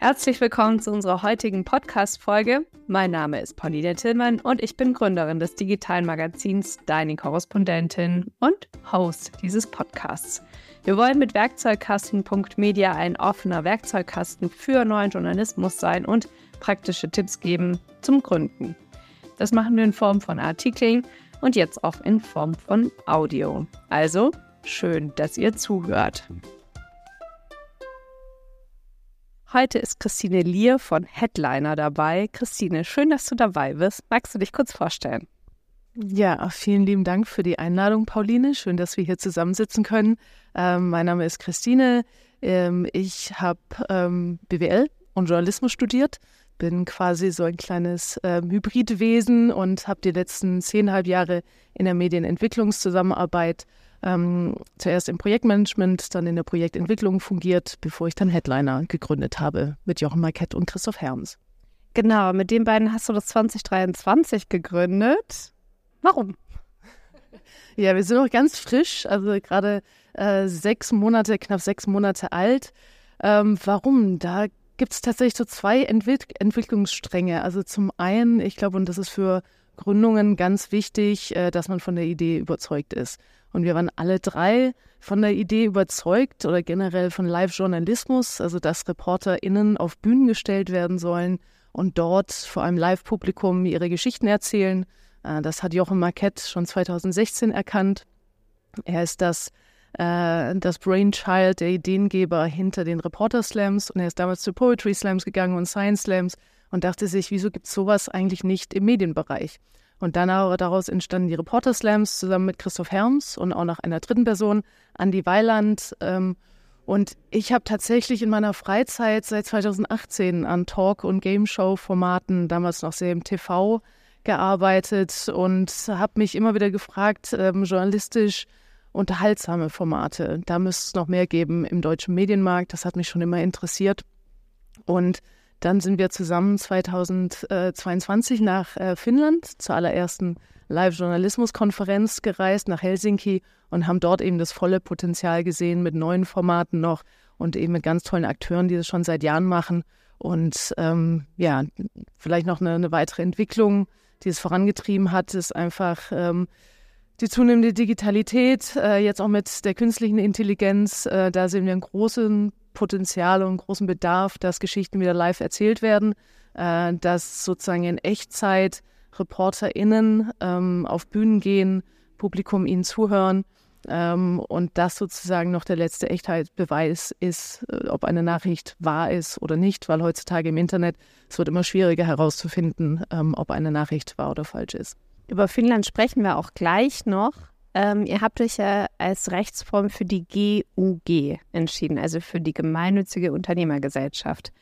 Herzlich willkommen zu unserer heutigen Podcast-Folge. Mein Name ist Pauline Tillmann und ich bin Gründerin des digitalen Magazins Deine Korrespondentin und Host dieses Podcasts. Wir wollen mit Werkzeugkasten.media ein offener Werkzeugkasten für neuen Journalismus sein und praktische Tipps geben zum Gründen. Das machen wir in Form von Artikeln und jetzt auch in Form von Audio. Also schön, dass ihr zuhört. Heute ist Christine Lier von Headliner dabei. Christine, schön, dass du dabei bist. Magst du dich kurz vorstellen? Ja, vielen lieben Dank für die Einladung, Pauline. Schön, dass wir hier zusammensitzen können. Ähm, mein Name ist Christine. Ähm, ich habe ähm, BWL und Journalismus studiert, bin quasi so ein kleines ähm, Hybridwesen und habe die letzten zehnhalb Jahre in der Medienentwicklungszusammenarbeit ähm, zuerst im Projektmanagement, dann in der Projektentwicklung fungiert, bevor ich dann Headliner gegründet habe mit Jochen Marquette und Christoph Herms. Genau, mit den beiden hast du das 2023 gegründet. Warum? Ja, wir sind noch ganz frisch, also gerade äh, sechs Monate, knapp sechs Monate alt. Ähm, warum? Da gibt es tatsächlich so zwei Entwick Entwicklungsstränge. Also zum einen, ich glaube, und das ist für Gründungen ganz wichtig, äh, dass man von der Idee überzeugt ist. Und wir waren alle drei von der Idee überzeugt oder generell von Live-Journalismus, also dass ReporterInnen auf Bühnen gestellt werden sollen und dort vor einem Live-Publikum ihre Geschichten erzählen. Äh, das hat Jochen Marquette schon 2016 erkannt. Er ist das, äh, das Brainchild, der Ideengeber hinter den Reporter Slams und er ist damals zu Poetry Slams gegangen und Science Slams und dachte sich, wieso gibt es sowas eigentlich nicht im Medienbereich? Und dann daraus entstanden die Reporter Slams zusammen mit Christoph Herms und auch noch einer dritten Person, Andy Weiland. Ähm, und ich habe tatsächlich in meiner Freizeit seit 2018 an Talk- und Game-Show-Formaten, damals noch sehr im TV, gearbeitet und habe mich immer wieder gefragt, ähm, journalistisch unterhaltsame Formate. Da müsste es noch mehr geben im deutschen Medienmarkt. Das hat mich schon immer interessiert. Und dann sind wir zusammen 2022 nach äh, Finnland zur allerersten Live-Journalismus-Konferenz gereist, nach Helsinki und haben dort eben das volle Potenzial gesehen mit neuen Formaten noch und eben mit ganz tollen Akteuren, die das schon seit Jahren machen. Und ähm, ja, vielleicht noch eine, eine, weitere Entwicklung, die es vorangetrieben hat, ist einfach ähm, die zunehmende Digitalität, äh, jetzt auch mit der künstlichen Intelligenz. Äh, da sehen wir einen großen Potenzial und großen Bedarf, dass Geschichten wieder live erzählt werden, äh, dass sozusagen in Echtzeit ReporterInnen ähm, auf Bühnen gehen, Publikum ihnen zuhören ähm, und das sozusagen noch der letzte Echtheitsbeweis ist, äh, ob eine Nachricht wahr ist oder nicht, weil heutzutage im Internet es wird immer schwieriger herauszufinden, ähm, ob eine Nachricht wahr oder falsch ist. Über Finnland sprechen wir auch gleich noch. Ähm, ihr habt euch ja als Rechtsform für die GUG entschieden, also für die gemeinnützige Unternehmergesellschaft.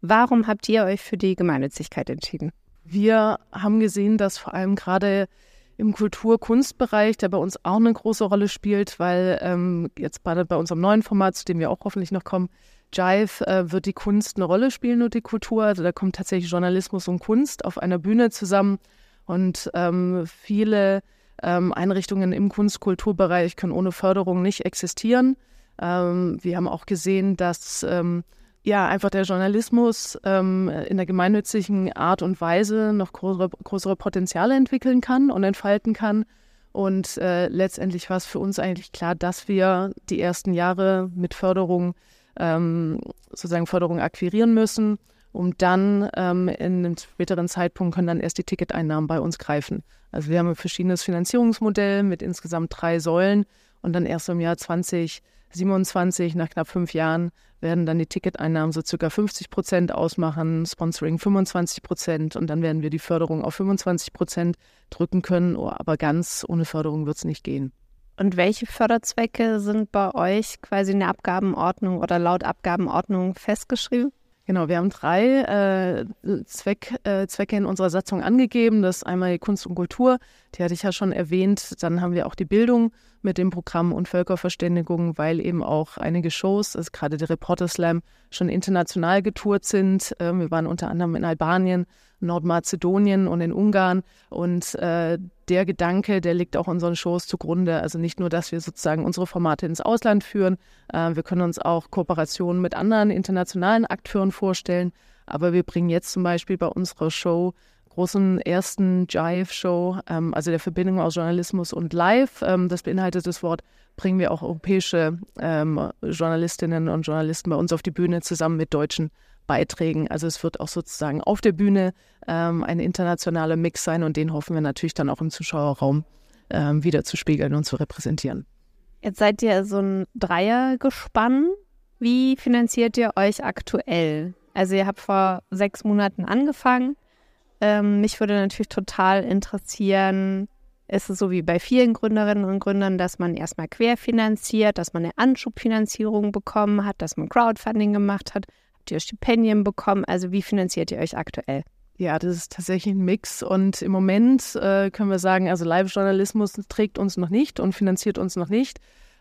Warum habt ihr euch für die Gemeinnützigkeit entschieden? Wir haben gesehen, dass vor allem gerade im Kultur-Kunstbereich, der bei uns auch eine große Rolle spielt, weil ähm, jetzt bei, bei unserem neuen Format, zu dem wir auch hoffentlich noch kommen, Jive, äh, wird die Kunst eine Rolle spielen und die Kultur. Also da kommt tatsächlich Journalismus und Kunst auf einer Bühne zusammen. Und ähm, viele ähm, Einrichtungen im Kunst-Kulturbereich können ohne Förderung nicht existieren. Ähm, wir haben auch gesehen, dass ähm, ja einfach der Journalismus ähm, in der gemeinnützigen Art und Weise noch größere, größere Potenziale entwickeln kann und entfalten kann. Und äh, letztendlich war es für uns eigentlich klar, dass wir die ersten Jahre mit Förderung ähm, sozusagen Förderung akquirieren müssen um dann ähm, in einem späteren Zeitpunkt können dann erst die Ticketeinnahmen bei uns greifen. Also wir haben ein verschiedenes Finanzierungsmodell mit insgesamt drei Säulen und dann erst im Jahr 2027, nach knapp fünf Jahren, werden dann die Ticketeinnahmen so circa 50 Prozent ausmachen, Sponsoring 25 Prozent und dann werden wir die Förderung auf 25 Prozent drücken können, oh, aber ganz ohne Förderung wird es nicht gehen. Und welche Förderzwecke sind bei euch quasi in der Abgabenordnung oder laut Abgabenordnung festgeschrieben? Genau, wir haben drei äh, Zweck, äh, Zwecke in unserer Satzung angegeben. Das ist einmal die Kunst und Kultur, die hatte ich ja schon erwähnt. Dann haben wir auch die Bildung mit dem Programm und Völkerverständigung, weil eben auch einige Shows, also gerade der Reporter Slam, schon international getourt sind. Ähm, wir waren unter anderem in Albanien, Nordmazedonien und in Ungarn. Und äh, der Gedanke, der liegt auch unseren Shows zugrunde. Also nicht nur, dass wir sozusagen unsere Formate ins Ausland führen, äh, wir können uns auch Kooperationen mit anderen internationalen Akteuren vorstellen. Aber wir bringen jetzt zum Beispiel bei unserer Show großen ersten Jive-Show, ähm, also der Verbindung aus Journalismus und Live. Ähm, das beinhaltet das Wort, bringen wir auch europäische ähm, Journalistinnen und Journalisten bei uns auf die Bühne zusammen mit deutschen Beiträgen. Also es wird auch sozusagen auf der Bühne ähm, ein internationaler Mix sein und den hoffen wir natürlich dann auch im Zuschauerraum ähm, wieder zu spiegeln und zu repräsentieren. Jetzt seid ihr so ein Dreiergespann. Wie finanziert ihr euch aktuell? Also ihr habt vor sechs Monaten angefangen. Ähm, mich würde natürlich total interessieren, ist es so wie bei vielen Gründerinnen und Gründern, dass man erstmal querfinanziert, dass man eine Anschubfinanzierung bekommen hat, dass man Crowdfunding gemacht hat? Habt ihr Stipendien bekommen? Also wie finanziert ihr euch aktuell? Ja, das ist tatsächlich ein Mix. Und im Moment äh, können wir sagen, also Live-Journalismus trägt uns noch nicht und finanziert uns noch nicht.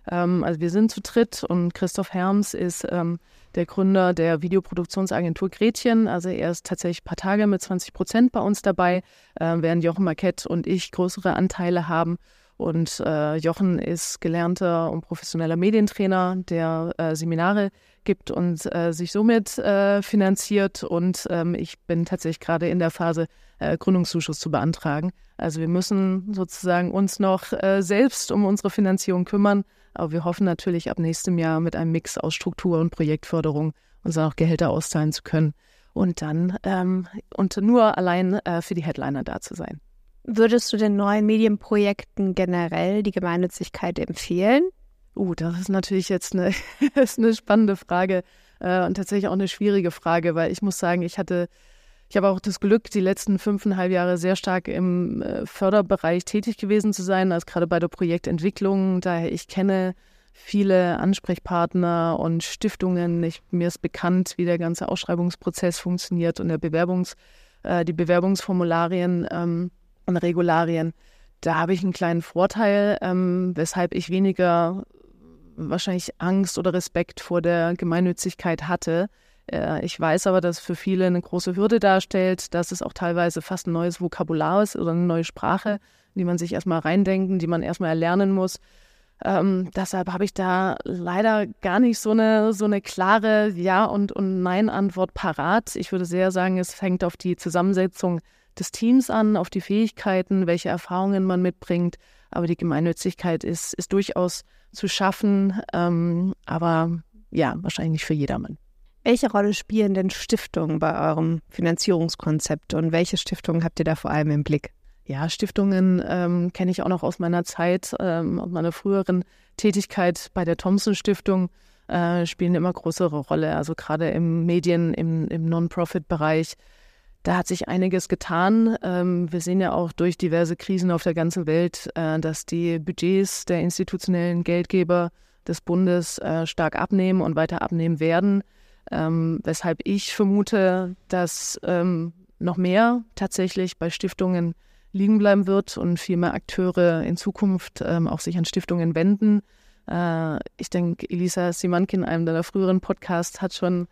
Ähm, also wir sind zu dritt und Christoph Herms ist ähm, der Gründer der Videoproduktionsagentur Gretchen. Also er ist tatsächlich ein paar Tage mit 20 Prozent bei uns dabei, äh, während Jochen Marquette und ich größere Anteile haben. Und äh, Jochen ist gelernter und professioneller Medientrainer, der äh, Seminare gibt und äh, sich somit äh, finanziert. Und ähm, ich bin tatsächlich gerade in der Phase, äh, Gründungszuschuss zu beantragen. Also wir müssen sozusagen uns noch äh, selbst um unsere Finanzierung kümmern. Aber wir hoffen natürlich ab nächstem Jahr mit einem Mix aus Struktur und Projektförderung uns auch Gehälter auszahlen zu können und dann ähm, und nur allein äh, für die Headliner da zu sein. Würdest du den neuen Medienprojekten generell die Gemeinnützigkeit empfehlen? Uh, das ist natürlich jetzt eine, ist eine spannende Frage äh, und tatsächlich auch eine schwierige Frage, weil ich muss sagen, ich hatte ich habe auch das Glück, die letzten fünfeinhalb Jahre sehr stark im äh, Förderbereich tätig gewesen zu sein, also gerade bei der Projektentwicklung. Daher ich kenne viele Ansprechpartner und Stiftungen. Ich, mir ist bekannt, wie der ganze Ausschreibungsprozess funktioniert und der Bewerbungs, äh, die Bewerbungsformularien ähm, und Regularien. Da habe ich einen kleinen Vorteil, ähm, weshalb ich weniger wahrscheinlich Angst oder Respekt vor der Gemeinnützigkeit hatte äh, ich weiß aber, dass für viele eine große Hürde darstellt, dass es auch teilweise fast ein neues Vokabular ist oder eine neue Sprache, die man sich erstmal reindenken, die man erstmal erlernen muss. Ähm, deshalb habe ich da leider gar nicht so eine, so eine klare Ja- und, und Nein-Antwort parat. Ich würde sehr sagen, es hängt auf die Zusammensetzung des Teams an, auf die Fähigkeiten, welche Erfahrungen man mitbringt. Aber die Gemeinnützigkeit ist, ist durchaus zu schaffen, ähm, aber ja, wahrscheinlich nicht für jedermann. Welche Rolle spielen denn Stiftungen bei eurem Finanzierungskonzept und welche Stiftungen habt ihr da vor allem im Blick? Ja, Stiftungen ähm, kenne ich auch noch aus meiner Zeit, ähm, aus meiner früheren Tätigkeit bei der Thomson Stiftung äh, spielen immer größere Rolle. Also gerade im Medien, im, im Non-Profit-Bereich, da hat sich einiges getan. Ähm, wir sehen ja auch durch diverse Krisen auf der ganzen Welt, äh, dass die Budgets der institutionellen Geldgeber des Bundes äh, stark abnehmen und weiter abnehmen werden. Ähm, weshalb ich vermute, dass ähm, noch mehr tatsächlich bei Stiftungen liegen bleiben wird und viel mehr Akteure in Zukunft auch sich an Stiftungen wenden. Äh, ich denke, Elisa Simankin in einem deiner früheren Podcasts hat schon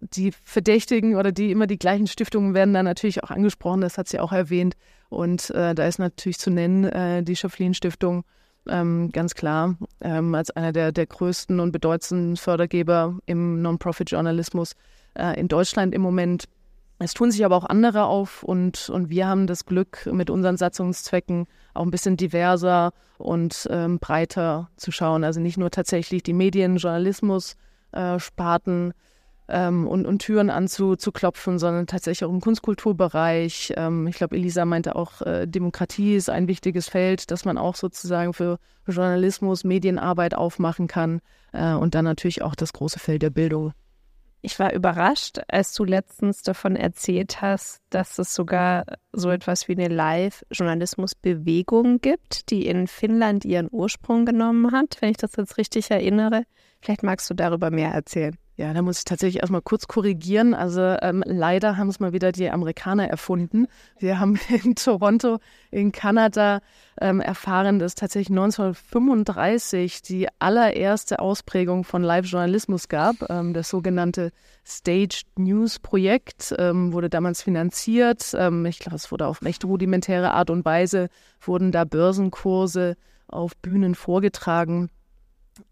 die Verdächtigen oder die immer die gleichen Stiftungen werden dann natürlich auch angesprochen, das hat sie auch erwähnt. Und äh, da ist natürlich zu nennen äh, die Schöpflin-Stiftung, ähm, ganz klar, ähm, als einer der, der größten und bedeutendsten Fördergeber im Non-Profit-Journalismus äh, in Deutschland im Moment. Es tun sich aber auch andere auf und, und wir haben das Glück, mit unseren Satzungszwecken auch ein bisschen diverser und ähm, breiter zu schauen. Also nicht nur tatsächlich die Medien, Journalismus, äh, Sparten, ähm, und, und Türen anzuklopfen, sondern tatsächlich auch im Kunstkulturbereich. Ähm, ich glaube, Elisa meinte auch, äh, Demokratie ist ein wichtiges Feld, das man auch sozusagen für Journalismus, Medienarbeit aufmachen kann äh, und dann natürlich auch das große Feld der Bildung. Ich war überrascht, als du letztens davon erzählt hast, dass es sogar so etwas wie eine Live-Journalismus-Bewegung gibt, die in Finnland ihren Ursprung genommen hat, wenn ich das jetzt richtig erinnere. Vielleicht magst du darüber mehr erzählen. Ja, da muss ich tatsächlich erstmal kurz korrigieren. Also ähm, leider haben es mal wieder die Amerikaner erfunden. Wir haben in Toronto in Kanada ähm, erfahren, dass tatsächlich 1935 die allererste Ausprägung von Live-Journalismus gab. Ähm, das sogenannte Staged News Projekt ähm, wurde damals finanziert. Ähm, ich glaube, es wurde auf recht rudimentäre Art und Weise, wurden da Börsenkurse auf Bühnen vorgetragen.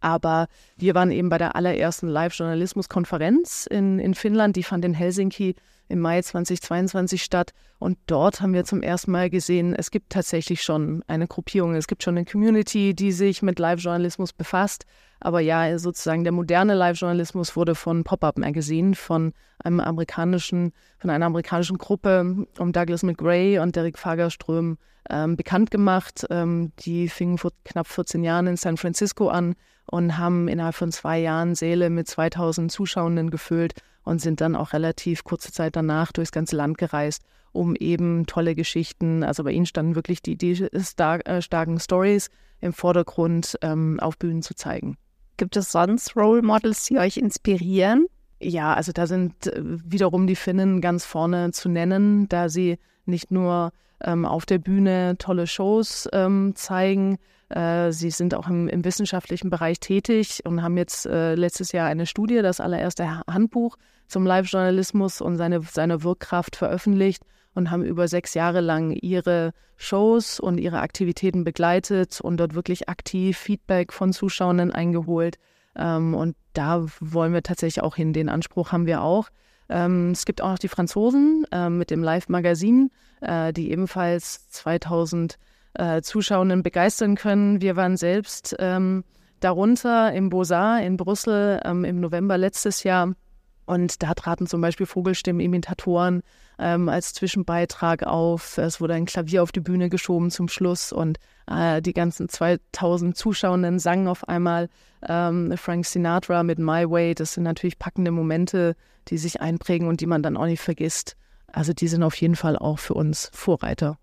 Aber wir waren eben bei der allerersten Live-Journalismus-Konferenz in, in Finnland. Die fand in Helsinki im Mai 2022 statt. Und dort haben wir zum ersten Mal gesehen, es gibt tatsächlich schon eine Gruppierung, es gibt schon eine Community, die sich mit Live-Journalismus befasst. Aber ja, sozusagen der moderne Live-Journalismus wurde von Pop-Up Magazine, von einem amerikanischen, von einer amerikanischen Gruppe um Douglas McGray und Derek Fagerström ähm, bekannt gemacht. Ähm, die fingen vor knapp 14 Jahren in San Francisco an und haben innerhalb von zwei Jahren Säle mit 2000 Zuschauenden gefüllt und sind dann auch relativ kurze Zeit danach durchs ganze Land gereist, um eben tolle Geschichten, also bei ihnen standen wirklich die, die star äh, starken Stories im Vordergrund ähm, auf Bühnen zu zeigen. Gibt es sonst Role Models, die euch inspirieren? Ja, also da sind äh, wiederum die Finnen ganz vorne zu nennen, da sie nicht nur ähm, auf der Bühne tolle Shows ähm, zeigen, äh, sie sind auch im, im, wissenschaftlichen Bereich tätig und haben jetzt äh, letztes Jahr eine Studie, das allererste Handbuch zum Live-Journalismus und seine, seine Wirkkraft veröffentlicht und haben über sechs Jahre lang ihre Shows und ihre Aktivitäten begleitet und dort wirklich aktiv Feedback von Zuschauern eingeholt. Ähm, und da wollen wir tatsächlich auch hin. Den Anspruch haben wir auch. Ähm, es gibt auch noch die Franzosen äh, mit dem Live-Magazin, äh, die ebenfalls 2000 äh, Zuschauenden begeistern können. Wir waren selbst ähm, darunter im Beaux-Arts in Brüssel ähm, im November letztes Jahr. Und da traten zum Beispiel Vogelstimmen-Imitatoren ähm, als Zwischenbeitrag auf. Es wurde ein Klavier auf die Bühne geschoben zum Schluss und äh, die ganzen 2000 Zuschauenden sangen auf einmal ähm, Frank Sinatra mit My Way. Das sind natürlich packende Momente, die sich einprägen und die man dann auch nicht vergisst. Also die sind auf jeden Fall auch für uns Vorreiter.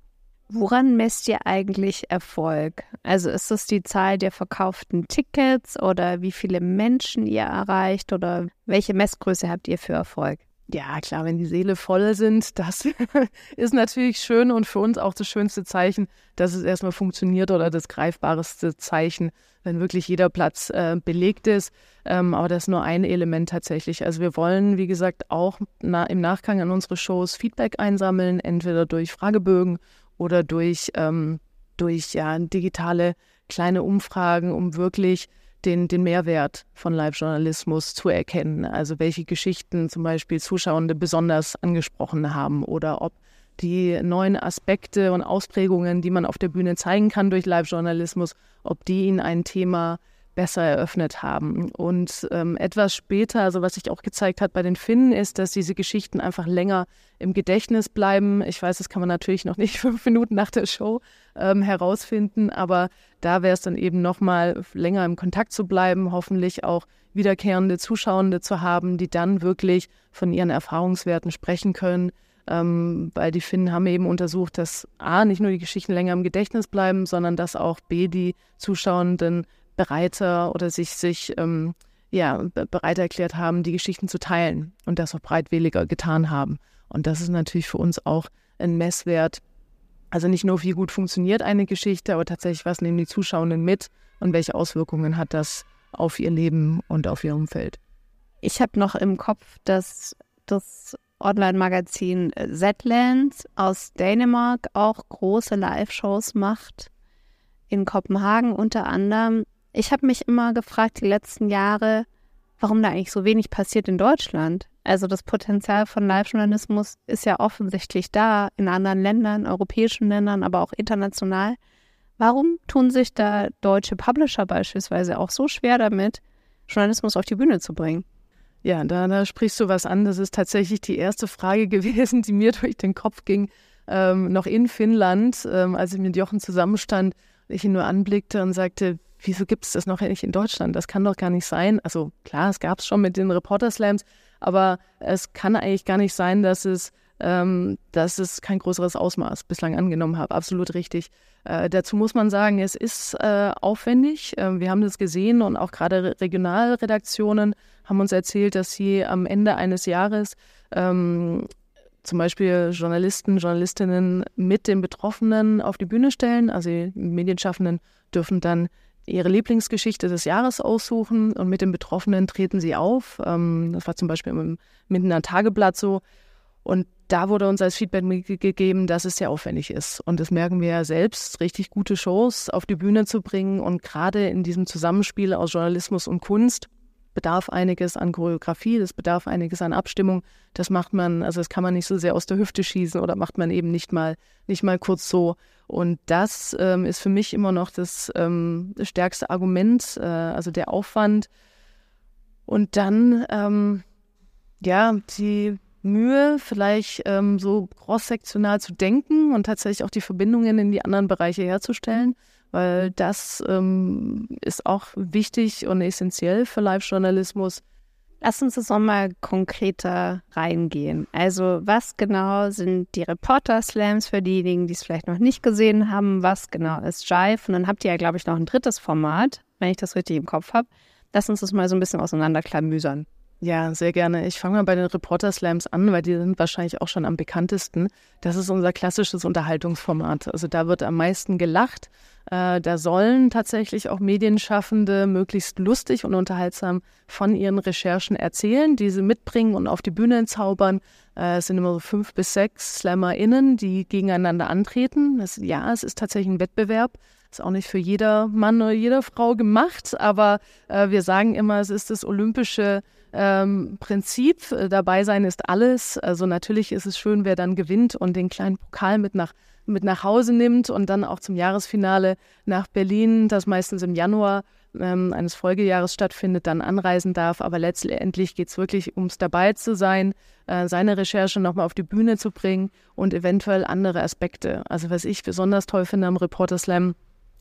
Woran messt ihr eigentlich Erfolg? Also ist es die Zahl der verkauften Tickets oder wie viele Menschen ihr erreicht oder welche Messgröße habt ihr für Erfolg? Ja, klar, wenn die Seele voll sind, das ist natürlich schön und für uns auch das schönste Zeichen, dass es erstmal funktioniert oder das greifbarste Zeichen, wenn wirklich jeder Platz äh, belegt ist. Ähm, aber das ist nur ein Element tatsächlich. Also wir wollen, wie gesagt, auch na, im Nachgang an unsere Shows Feedback einsammeln, entweder durch Fragebögen oder durch, ähm, durch ja, digitale kleine Umfragen, um wirklich den, den Mehrwert von Live-Journalismus zu erkennen. Also welche Geschichten zum Beispiel Zuschauende besonders angesprochen haben oder ob die neuen Aspekte und Ausprägungen, die man auf der Bühne zeigen kann durch Live-Journalismus, ob die ihnen ein Thema besser eröffnet haben. Und ähm, etwas später, also was sich auch gezeigt hat bei den Finnen, ist, dass diese Geschichten einfach länger im Gedächtnis bleiben. Ich weiß, das kann man natürlich noch nicht fünf Minuten nach der Show ähm, herausfinden, aber da wäre es dann eben nochmal länger im Kontakt zu bleiben, hoffentlich auch wiederkehrende Zuschauende zu haben, die dann wirklich von ihren Erfahrungswerten sprechen können. Ähm, weil die Finnen haben eben untersucht, dass A, nicht nur die Geschichten länger im Gedächtnis bleiben, sondern dass auch B, die Zuschauenden bereiter oder sich, sich ähm, ja, bereit erklärt haben, die Geschichten zu teilen und das auch breitwilliger getan haben. Und das ist natürlich für uns auch ein Messwert. Also nicht nur, wie gut funktioniert eine Geschichte, aber tatsächlich, was nehmen die Zuschauenden mit und welche Auswirkungen hat das auf ihr Leben und auf ihr Umfeld. Ich habe noch im Kopf, dass das Online-Magazin Zetland aus Dänemark auch große Live-Shows macht. In Kopenhagen unter anderem. Ich habe mich immer gefragt, die letzten Jahre, warum da eigentlich so wenig passiert in Deutschland. Also das Potenzial von Live-Journalismus ist ja offensichtlich da in anderen Ländern, europäischen Ländern, aber auch international. Warum tun sich da deutsche Publisher beispielsweise auch so schwer damit, Journalismus auf die Bühne zu bringen? Ja, da, da sprichst du was an. Das ist tatsächlich die erste Frage gewesen, die mir durch den Kopf ging, ähm, noch in Finnland, ähm, als ich mit Jochen zusammenstand, ich ihn nur anblickte und sagte, wieso gibt es das noch nicht in Deutschland? Das kann doch gar nicht sein. Also klar, es gab es schon mit den Reporter Slams, aber es kann eigentlich gar nicht sein, dass es, ähm, dass es kein größeres Ausmaß bislang angenommen hat. Absolut richtig. Äh, dazu muss man sagen, es ist äh, aufwendig. Äh, wir haben das gesehen und auch gerade Regionalredaktionen haben uns erzählt, dass sie am Ende eines Jahres ähm, zum Beispiel Journalisten, Journalistinnen mit den Betroffenen auf die Bühne stellen. Also die Medienschaffenden dürfen dann ihre Lieblingsgeschichte des Jahres aussuchen und mit den Betroffenen treten sie auf. Ähm, das war zum Beispiel im Mindener Tageblatt so. Und da wurde uns als Feedback gegeben, dass es sehr aufwendig ist. Und das merken wir ja selbst, richtig gute Shows auf die Bühne zu bringen. Und gerade in diesem Zusammenspiel aus Journalismus und Kunst bedarf einiges an Choreografie, das bedarf einiges an Abstimmung. Das macht man, also das kann man nicht so sehr aus der Hüfte schießen oder macht man eben nicht mal, nicht mal kurz so. Und das ähm, ist für mich immer noch das, ähm, stärkste Argument, äh, also der Aufwand. Und dann, ähm, ja, die Mühe, vielleicht ähm, so cross-sektional zu denken und tatsächlich auch die Verbindungen in die anderen Bereiche herzustellen, weil das ähm, ist auch wichtig und essentiell für Live-Journalismus. Lass uns das nochmal konkreter reingehen. Also was genau sind die Reporter-Slams für diejenigen, die es vielleicht noch nicht gesehen haben? Was genau ist Jive? Und dann habt ihr ja, glaube ich, noch ein drittes Format, wenn ich das richtig im Kopf habe. Lass uns das mal so ein bisschen auseinanderklamüsern. Ja, sehr gerne. Ich fange mal bei den Reporter Slams an, weil die sind wahrscheinlich auch schon am bekanntesten. Das ist unser klassisches Unterhaltungsformat. Also da wird am meisten gelacht. Äh, da sollen tatsächlich auch Medienschaffende möglichst lustig und unterhaltsam von ihren Recherchen erzählen, diese mitbringen und auf die Bühne zaubern. Äh, es sind immer so fünf bis sechs SlammerInnen, die gegeneinander antreten. Das, ja, es ist tatsächlich ein Wettbewerb. Ist auch nicht für jeder Mann oder jede Frau gemacht, aber äh, wir sagen immer, es ist das olympische ähm, Prinzip. Äh, dabei sein ist alles. Also natürlich ist es schön, wer dann gewinnt und den kleinen Pokal mit nach, mit nach Hause nimmt und dann auch zum Jahresfinale nach Berlin, das meistens im Januar ähm, eines Folgejahres stattfindet, dann anreisen darf. Aber letztendlich geht es wirklich ums dabei zu sein, äh, seine Recherche nochmal auf die Bühne zu bringen und eventuell andere Aspekte. Also was ich besonders toll finde am Reporter Slam,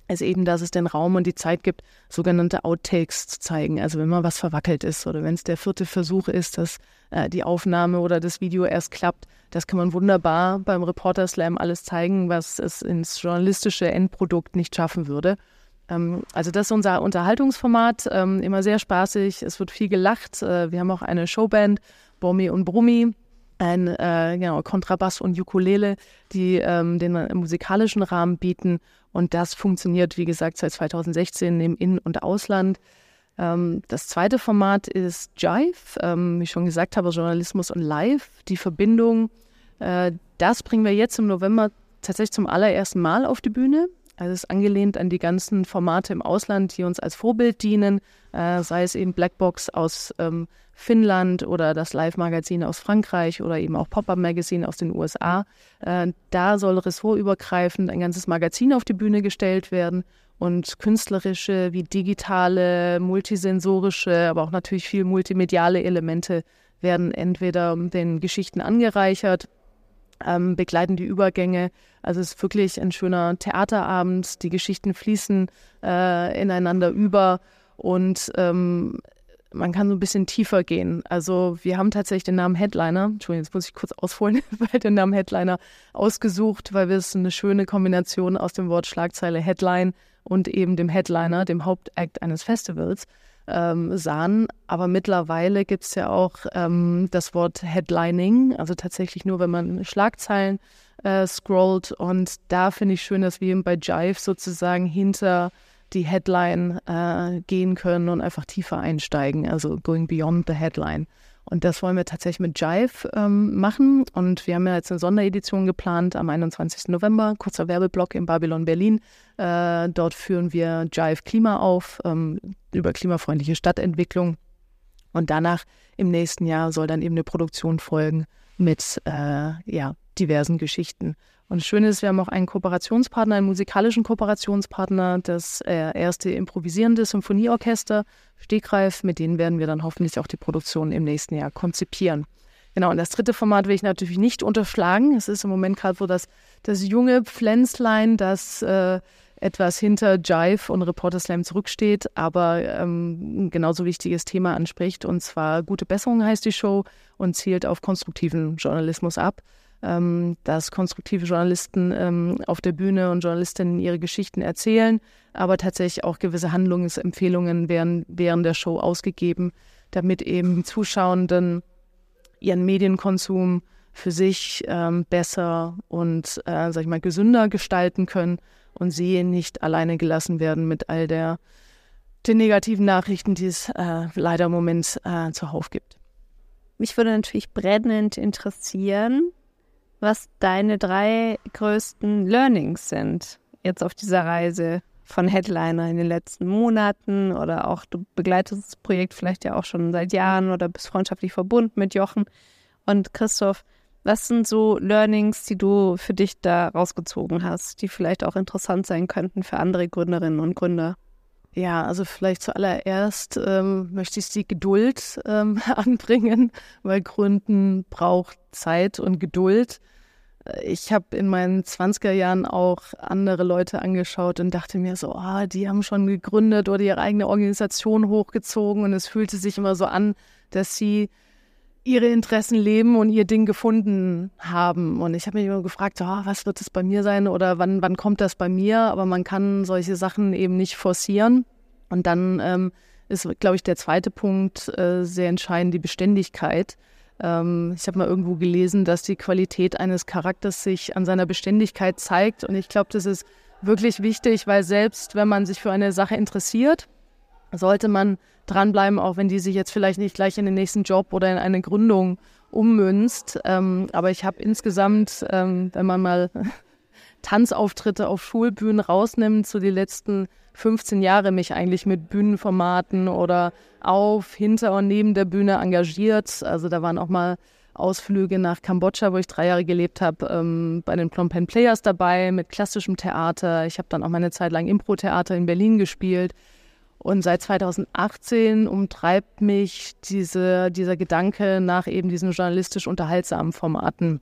ist eben, dass es den Raum und die Zeit gibt, sogenannte Outtakes zu zeigen. Also wenn mal was verwackelt ist oder wenn es der vierte Versuch ist, dass äh, die Aufnahme oder das Video erst klappt, das kann man wunderbar beim Reporter Slam alles zeigen, was es ins journalistische Endprodukt nicht schaffen würde. Ähm, also das ist unser Unterhaltungsformat, ähm, immer sehr spaßig, es wird viel gelacht. Äh, wir haben auch eine Showband, Bomi und Brummi, ein äh, genau, Kontrabass und Ukulele, die ähm, den musikalischen Rahmen bieten. Und das funktioniert, wie gesagt, seit 2016 im In- und Ausland. Ähm, das zweite Format ist Jive, ähm, wie ich schon gesagt habe, Journalismus und Live. Die Verbindung, äh, das bringen wir jetzt im November tatsächlich zum allerersten Mal auf die Bühne. Also es ist angelehnt an die ganzen Formate im Ausland, die uns als Vorbild dienen, äh, sei es eben Blackbox aus ähm, Finnland oder das Live-Magazin aus Frankreich oder eben auch Pop-Up-Magazin aus den USA. Äh, da soll ressortübergreifend ein ganzes Magazin auf die Bühne gestellt werden und künstlerische wie digitale, multisensorische, aber auch natürlich viel multimediale Elemente werden entweder den Geschichten angereichert ähm, begleiten die Übergänge. Also es ist wirklich ein schöner Theaterabend. Die Geschichten fließen äh, ineinander über und ähm, man kann so ein bisschen tiefer gehen. Also wir haben tatsächlich den Namen Headliner, Entschuldigung, jetzt muss ich kurz ausholen, weil den Namen Headliner ausgesucht, weil wir es eine schöne Kombination aus dem Wort Schlagzeile Headline und eben dem Headliner, dem Hauptakt eines Festivals ähm, sahen. Aber mittlerweile gibt es ja auch ähm, das Wort Headlining, also tatsächlich nur, wenn man Schlagzeilen äh, scrollt. Und da finde ich schön, dass wir eben bei Jive sozusagen hinter die Headline äh, gehen können und einfach tiefer einsteigen, also going beyond the headline. Und das wollen wir tatsächlich mit Jive ähm, machen. Und wir haben ja jetzt eine Sonderedition geplant am 21. November, kurzer Werbeblock in Babylon Berlin. Äh, dort führen wir Jive Klima auf ähm, über klimafreundliche Stadtentwicklung. Und danach im nächsten Jahr soll dann eben eine Produktion folgen mit äh, ja, diversen Geschichten. Und das Schöne ist, wir haben auch einen Kooperationspartner, einen musikalischen Kooperationspartner, das äh, erste improvisierende Symphonieorchester Stegreif. Mit denen werden wir dann hoffentlich auch die Produktion im nächsten Jahr konzipieren. Genau, und das dritte Format will ich natürlich nicht unterschlagen. Es ist im Moment gerade so das, das junge Pflänzlein, das äh, etwas hinter Jive und Reporter Slam zurücksteht, aber ähm, ein genauso wichtiges Thema anspricht. Und zwar Gute Besserung heißt die Show und zielt auf konstruktiven Journalismus ab ähm, dass konstruktive Journalisten ähm, auf der Bühne und Journalistinnen ihre Geschichten erzählen, aber tatsächlich auch gewisse Handlungsempfehlungen werden während der Show ausgegeben. damit eben Zuschauenden ihren Medienkonsum für sich ähm, besser und, äh, sag ich mal, gesünder gestalten können und sie nicht alleine gelassen werden mit all der den negativen Nachrichten, die es äh, leider im Moment äh, zuhauf gibt. Mich würde natürlich brennend interessieren, was deine drei größten Learnings sind jetzt auf dieser Reise von Headliner in den letzten Monaten oder auch du begleitest das Projekt vielleicht ja auch schon seit Jahren oder bist freundschaftlich verbunden mit Jochen und Christoph. Was sind so Learnings, die du für dich da rausgezogen hast, die vielleicht auch interessant sein könnten für andere Gründerinnen und Gründer? Ja, also vielleicht zuallererst ähm, möchte ich die Geduld ähm, anbringen, weil Gründen braucht Zeit und Geduld. Ich habe in meinen 20er Jahren auch andere Leute angeschaut und dachte mir so, ah, die haben schon gegründet oder ihre eigene Organisation hochgezogen und es fühlte sich immer so an, dass sie ihre Interessen leben und ihr Ding gefunden haben. Und ich habe mich immer gefragt, oh, was wird es bei mir sein oder wann, wann kommt das bei mir? Aber man kann solche Sachen eben nicht forcieren. Und dann ähm, ist, glaube ich, der zweite Punkt äh, sehr entscheidend, die Beständigkeit. Ähm, ich habe mal irgendwo gelesen, dass die Qualität eines Charakters sich an seiner Beständigkeit zeigt. Und ich glaube, das ist wirklich wichtig, weil selbst wenn man sich für eine Sache interessiert, sollte man dranbleiben, auch wenn die sich jetzt vielleicht nicht gleich in den nächsten Job oder in eine Gründung ummünzt. Ähm, aber ich habe insgesamt, ähm, wenn man mal Tanzauftritte auf Schulbühnen rausnimmt, so die letzten 15 Jahre mich eigentlich mit Bühnenformaten oder auf, hinter und neben der Bühne engagiert. Also da waren auch mal Ausflüge nach Kambodscha, wo ich drei Jahre gelebt habe, ähm, bei den Phnom Penh Players dabei mit klassischem Theater. Ich habe dann auch meine Zeit lang Impro-Theater in Berlin gespielt. Und seit 2018 umtreibt mich diese, dieser Gedanke nach eben diesen journalistisch unterhaltsamen Formaten.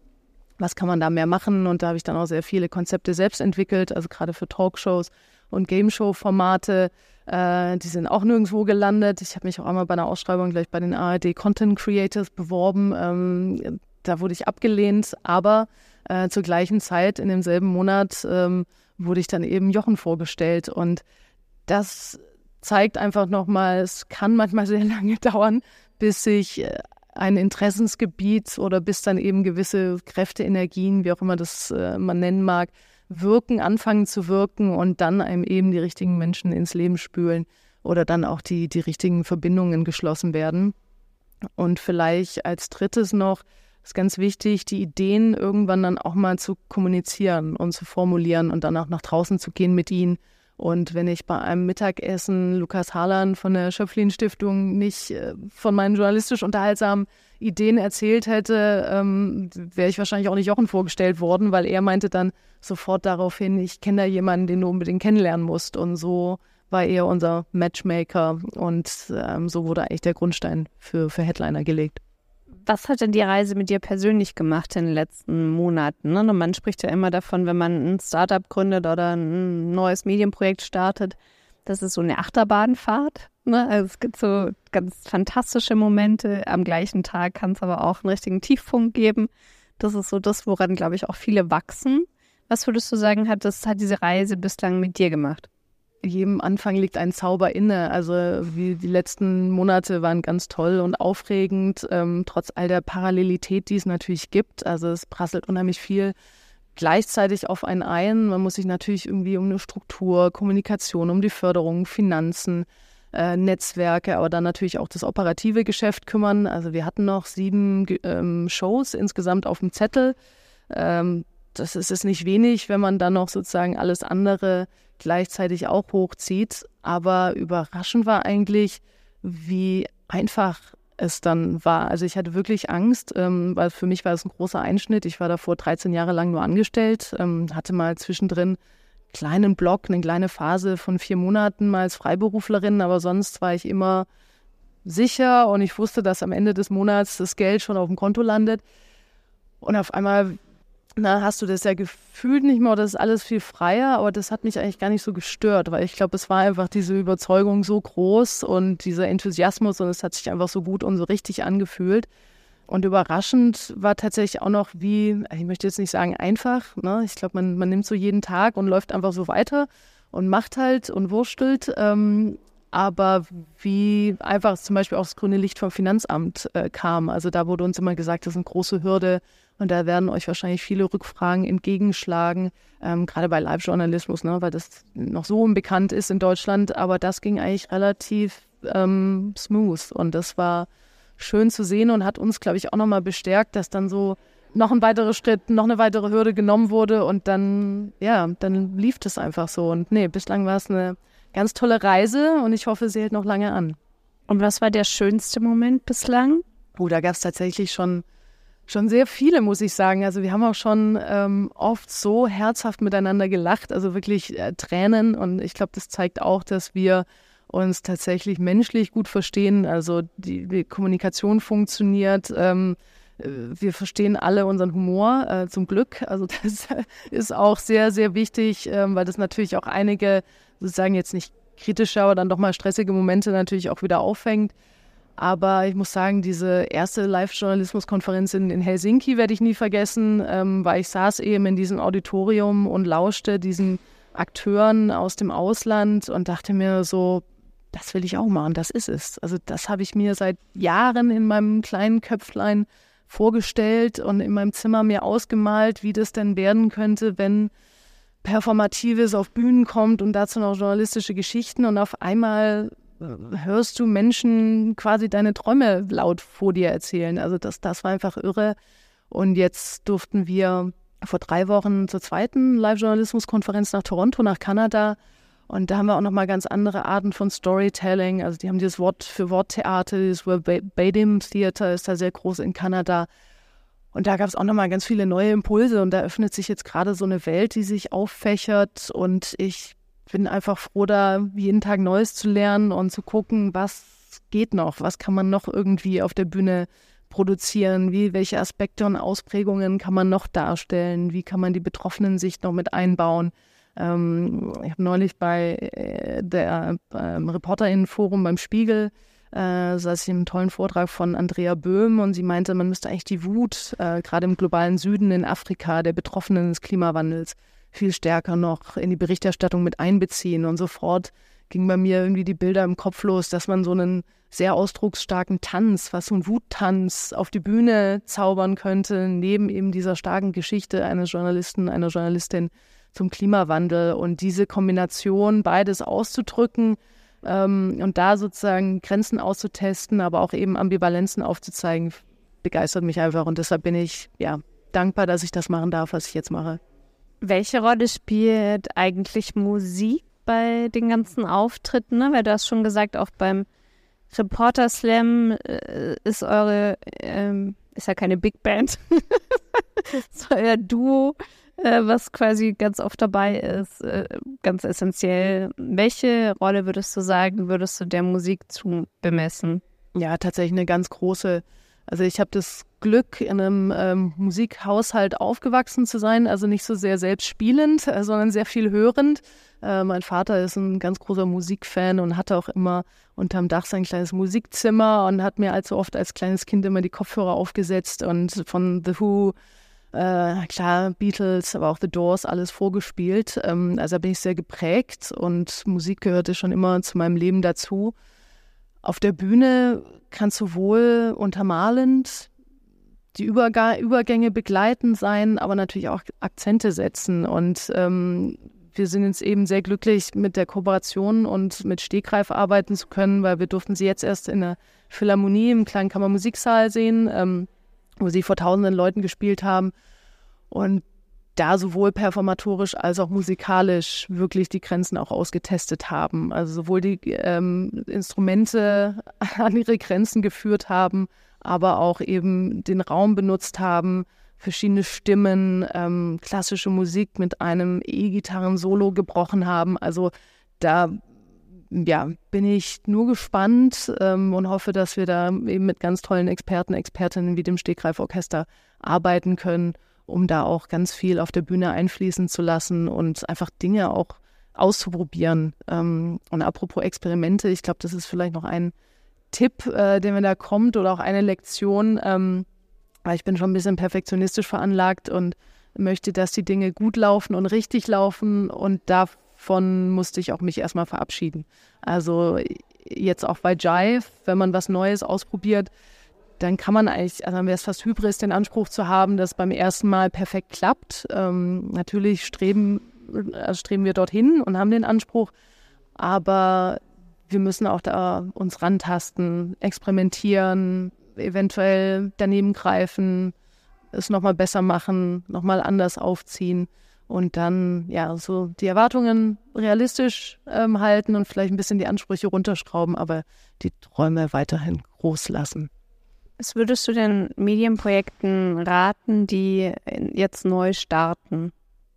Was kann man da mehr machen? Und da habe ich dann auch sehr viele Konzepte selbst entwickelt, also gerade für Talkshows und Game-Show-Formate. Äh, die sind auch nirgendwo gelandet. Ich habe mich auch einmal bei einer Ausschreibung gleich bei den ARD Content Creators beworben. Ähm, da wurde ich abgelehnt, aber äh, zur gleichen Zeit in demselben Monat ähm, wurde ich dann eben Jochen vorgestellt. Und das zeigt einfach nochmal, es kann manchmal sehr lange dauern, bis sich äh, ein Interessensgebiet oder bis dann eben gewisse Kräfte, Energien, wie auch immer das äh, man nennen mag, wirken, anfangen zu wirken und dann einem eben die richtigen Menschen ins Leben spülen oder dann auch die, die richtigen Verbindungen geschlossen werden. Und vielleicht als drittes noch, ist ganz wichtig, die Ideen irgendwann dann auch mal zu kommunizieren und zu formulieren und dann auch nach draußen zu gehen mit ihnen. Und wenn ich bei einem Mittagessen Lukas Harlan von der Schöpflin Stiftung nicht äh, von meinen journalistisch unterhaltsamen Ideen erzählt hätte, ähm, wäre ich wahrscheinlich auch nicht Jochen vorgestellt worden, weil er meinte dann sofort daraufhin, ich kenne da jemanden, den du unbedingt kennenlernen musst. Und so war er unser Matchmaker und ähm, so wurde eigentlich der Grundstein für, für Headliner gelegt. Was hat denn die Reise mit dir persönlich gemacht in den letzten Monaten? Ne? Man spricht ja immer davon, wenn man ein Startup gründet oder ein neues Medienprojekt startet, das ist so eine Achterbahnfahrt. Ne? Also es gibt so ganz fantastische Momente. Am gleichen Tag kann es aber auch einen richtigen Tiefpunkt geben. Das ist so das, woran, glaube ich, auch viele wachsen. Was würdest du sagen, hat, das, hat diese Reise bislang mit dir gemacht? Jedem Anfang liegt ein Zauber inne. Also wie die letzten Monate waren ganz toll und aufregend, ähm, trotz all der Parallelität, die es natürlich gibt. Also es prasselt unheimlich viel gleichzeitig auf einen ein. Man muss sich natürlich irgendwie um eine Struktur, Kommunikation, um die Förderung, Finanzen, äh, Netzwerke, aber dann natürlich auch das operative Geschäft kümmern. Also wir hatten noch sieben ähm, Shows insgesamt auf dem Zettel. Ähm, das ist es nicht wenig, wenn man dann noch sozusagen alles andere gleichzeitig auch hochzieht. Aber überraschend war eigentlich, wie einfach es dann war. Also ich hatte wirklich Angst, ähm, weil für mich war es ein großer Einschnitt. Ich war davor 13 Jahre lang nur angestellt, ähm, hatte mal zwischendrin einen kleinen Block, eine kleine Phase von vier Monaten mal als Freiberuflerin, aber sonst war ich immer sicher und ich wusste, dass am Ende des Monats das Geld schon auf dem Konto landet. Und auf einmal na, hast du das ja gefühlt nicht mehr das ist alles viel freier, aber das hat mich eigentlich gar nicht so gestört, weil ich glaube, es war einfach diese Überzeugung so groß und dieser Enthusiasmus und es hat sich einfach so gut und so richtig angefühlt. Und überraschend war tatsächlich auch noch, wie, ich möchte jetzt nicht sagen einfach, ne? ich glaube, man, man nimmt so jeden Tag und läuft einfach so weiter und macht halt und wurstelt. Ähm, aber wie einfach zum Beispiel auch das grüne Licht vom Finanzamt äh, kam. Also da wurde uns immer gesagt, das ist eine große Hürde und da werden euch wahrscheinlich viele Rückfragen entgegenschlagen, ähm, gerade bei Live-Journalismus, ne, weil das noch so unbekannt ist in Deutschland. Aber das ging eigentlich relativ ähm, smooth und das war schön zu sehen und hat uns, glaube ich, auch nochmal bestärkt, dass dann so noch ein weiterer Schritt, noch eine weitere Hürde genommen wurde und dann, ja, dann lief das einfach so. Und nee, bislang war es eine ganz tolle Reise und ich hoffe, sie hält noch lange an. Und was war der schönste Moment bislang? Oh, da gab es tatsächlich schon, schon sehr viele, muss ich sagen. Also wir haben auch schon ähm, oft so herzhaft miteinander gelacht, also wirklich äh, Tränen. Und ich glaube, das zeigt auch, dass wir uns tatsächlich menschlich gut verstehen. Also die, die Kommunikation funktioniert. Ähm, äh, wir verstehen alle unseren Humor, äh, zum Glück. Also das ist auch sehr, sehr wichtig, ähm, weil das natürlich auch einige sozusagen jetzt nicht kritische, aber dann doch mal stressige Momente natürlich auch wieder auffängt. Aber ich muss sagen, diese erste Live-Journalismus-Konferenz in, in, Helsinki werde ich nie vergessen, ähm, weil ich saß eben in diesem Auditorium und lauschte diesen Akteuren aus dem Ausland und dachte mir so, das will ich auch machen, das ist es. Also das habe ich mir seit Jahren in meinem kleinen Köpflein vorgestellt und in meinem Zimmer mir ausgemalt, wie das denn werden könnte, wenn Performatives auf Bühnen kommt und dazu noch journalistische Geschichten und auf einmal hörst du Menschen quasi deine Träume laut vor dir erzählen. Also das, das war einfach irre. Und jetzt durften wir vor drei Wochen zur zweiten Live-Journalismus-Konferenz nach Toronto, nach Kanada. Und da haben wir auch nochmal ganz andere Arten von Storytelling. Also die haben dieses Wort für Worttheater, dieses Verbatim Theater ist da sehr groß in Kanada. Und da gab es auch nochmal ganz viele neue Impulse und da öffnet sich jetzt gerade so eine Welt, die sich auffächert und ich bin einfach froh, da jeden Tag Neues zu lernen und zu gucken, was geht noch, was kann man noch irgendwie auf der Bühne produzieren, wie, welche Aspekte und Ausprägungen kann man noch darstellen, wie kann man die betroffenen Sicht noch mit einbauen. Ähm, ich habe neulich bei äh, der äh, Reporterinnenforum beim Spiegel äh, saß ich im tollen Vortrag von Andrea Böhm und sie meinte, man müsste eigentlich die Wut, äh, gerade im globalen Süden in Afrika, der Betroffenen des Klimawandels, viel stärker noch in die Berichterstattung mit einbeziehen. Und sofort ging bei mir irgendwie die Bilder im Kopf los, dass man so einen sehr ausdrucksstarken Tanz, was so ein Wuttanz auf die Bühne zaubern könnte, neben eben dieser starken Geschichte eines Journalisten, einer Journalistin zum Klimawandel. Und diese Kombination, beides auszudrücken, ähm, und da sozusagen Grenzen auszutesten, aber auch eben Ambivalenzen aufzuzeigen, begeistert mich einfach. Und deshalb bin ich ja dankbar, dass ich das machen darf, was ich jetzt mache. Welche Rolle spielt eigentlich Musik bei den ganzen Auftritten? Ne? Weil du hast schon gesagt, auch beim Reporter Slam äh, ist eure, ähm, ist ja keine Big Band, ist euer Duo äh, was quasi ganz oft dabei ist, äh, ganz essentiell. Welche Rolle würdest du sagen, würdest du der Musik zu bemessen? Ja, tatsächlich eine ganz große. Also ich habe das Glück, in einem ähm, Musikhaushalt aufgewachsen zu sein, also nicht so sehr selbst spielend, äh, sondern sehr viel hörend. Äh, mein Vater ist ein ganz großer Musikfan und hatte auch immer unterm Dach sein kleines Musikzimmer und hat mir allzu oft als kleines Kind immer die Kopfhörer aufgesetzt und von The Who äh, klar, Beatles, aber auch The Doors, alles vorgespielt. Ähm, also da bin ich sehr geprägt und Musik gehörte schon immer zu meinem Leben dazu. Auf der Bühne kannst du wohl untermalend die Überg Übergänge begleitend sein, aber natürlich auch Akzente setzen. Und ähm, wir sind jetzt eben sehr glücklich, mit der Kooperation und mit Stegreif arbeiten zu können, weil wir durften sie jetzt erst in der Philharmonie im kleinen Kammermusiksaal sehen. Ähm, wo sie vor tausenden Leuten gespielt haben und da sowohl performatorisch als auch musikalisch wirklich die Grenzen auch ausgetestet haben. Also sowohl die ähm, Instrumente an ihre Grenzen geführt haben, aber auch eben den Raum benutzt haben, verschiedene Stimmen, ähm, klassische Musik mit einem E-Gitarren-Solo gebrochen haben. Also da ja, bin ich nur gespannt ähm, und hoffe, dass wir da eben mit ganz tollen Experten, Expertinnen wie dem Stegreif-Orchester arbeiten können, um da auch ganz viel auf der Bühne einfließen zu lassen und einfach Dinge auch auszuprobieren. Ähm, und apropos Experimente, ich glaube, das ist vielleicht noch ein Tipp, äh, der mir da kommt oder auch eine Lektion, ähm, weil ich bin schon ein bisschen perfektionistisch veranlagt und möchte, dass die Dinge gut laufen und richtig laufen und da davon musste ich auch mich erstmal verabschieden. Also jetzt auch bei Jive, wenn man was Neues ausprobiert, dann kann man eigentlich, also dann wäre es fast Hybris, den Anspruch zu haben, dass beim ersten Mal perfekt klappt. Ähm, natürlich streben, also streben wir dorthin und haben den Anspruch, aber wir müssen auch da uns rantasten, experimentieren, eventuell daneben greifen, es nochmal besser machen, nochmal anders aufziehen und dann ja so die Erwartungen realistisch ähm, halten und vielleicht ein bisschen die Ansprüche runterschrauben, aber die Träume weiterhin groß lassen. Was würdest du den Medienprojekten raten, die jetzt neu starten?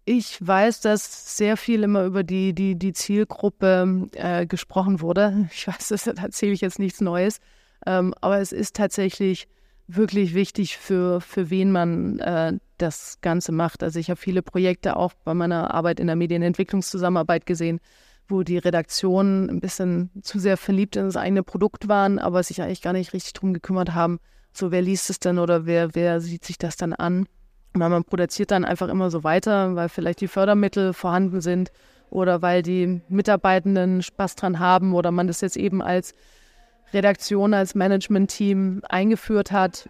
Ich weiß, dass sehr viel immer über die, die, die Zielgruppe äh, gesprochen wurde. Ich weiß, das erzähle ich jetzt nichts Neues. Ähm, aber es ist tatsächlich wirklich wichtig, für, für wen man äh, das Ganze macht. Also ich habe viele Projekte auch bei meiner Arbeit in der Medienentwicklungszusammenarbeit gesehen, wo die Redaktionen ein bisschen zu sehr verliebt in das eigene Produkt waren, aber sich eigentlich gar nicht richtig drum gekümmert haben, so wer liest es denn oder wer, wer sieht sich das dann an. Weil man produziert dann einfach immer so weiter, weil vielleicht die Fördermittel vorhanden sind oder weil die Mitarbeitenden Spaß dran haben oder man das jetzt eben als Redaktion, als Management-Team eingeführt hat.